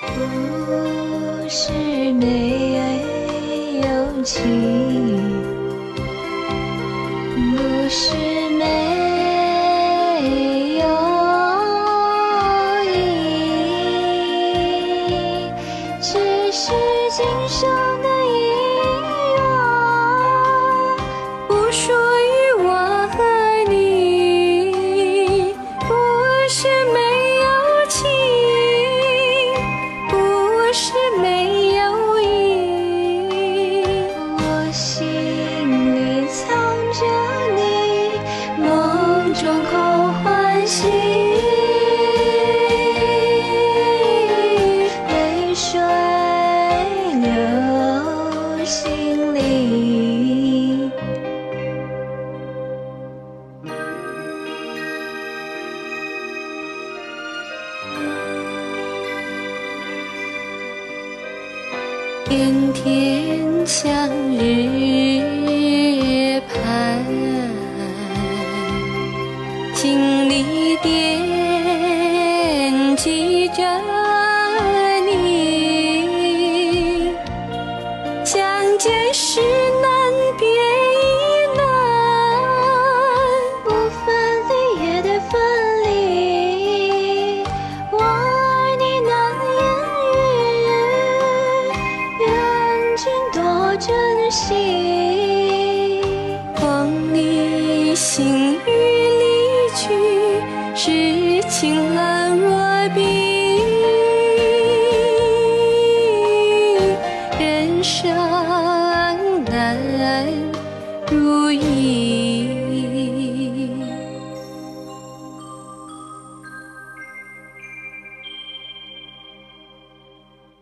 不是没有情，不是没有意，只是今生的中空欢喜，泪水流心里。天天向日心里惦记着你，相见时难别亦难，不分离也得分离。我爱你难言语，愿君多珍惜。望你心知情难落笔人生难如意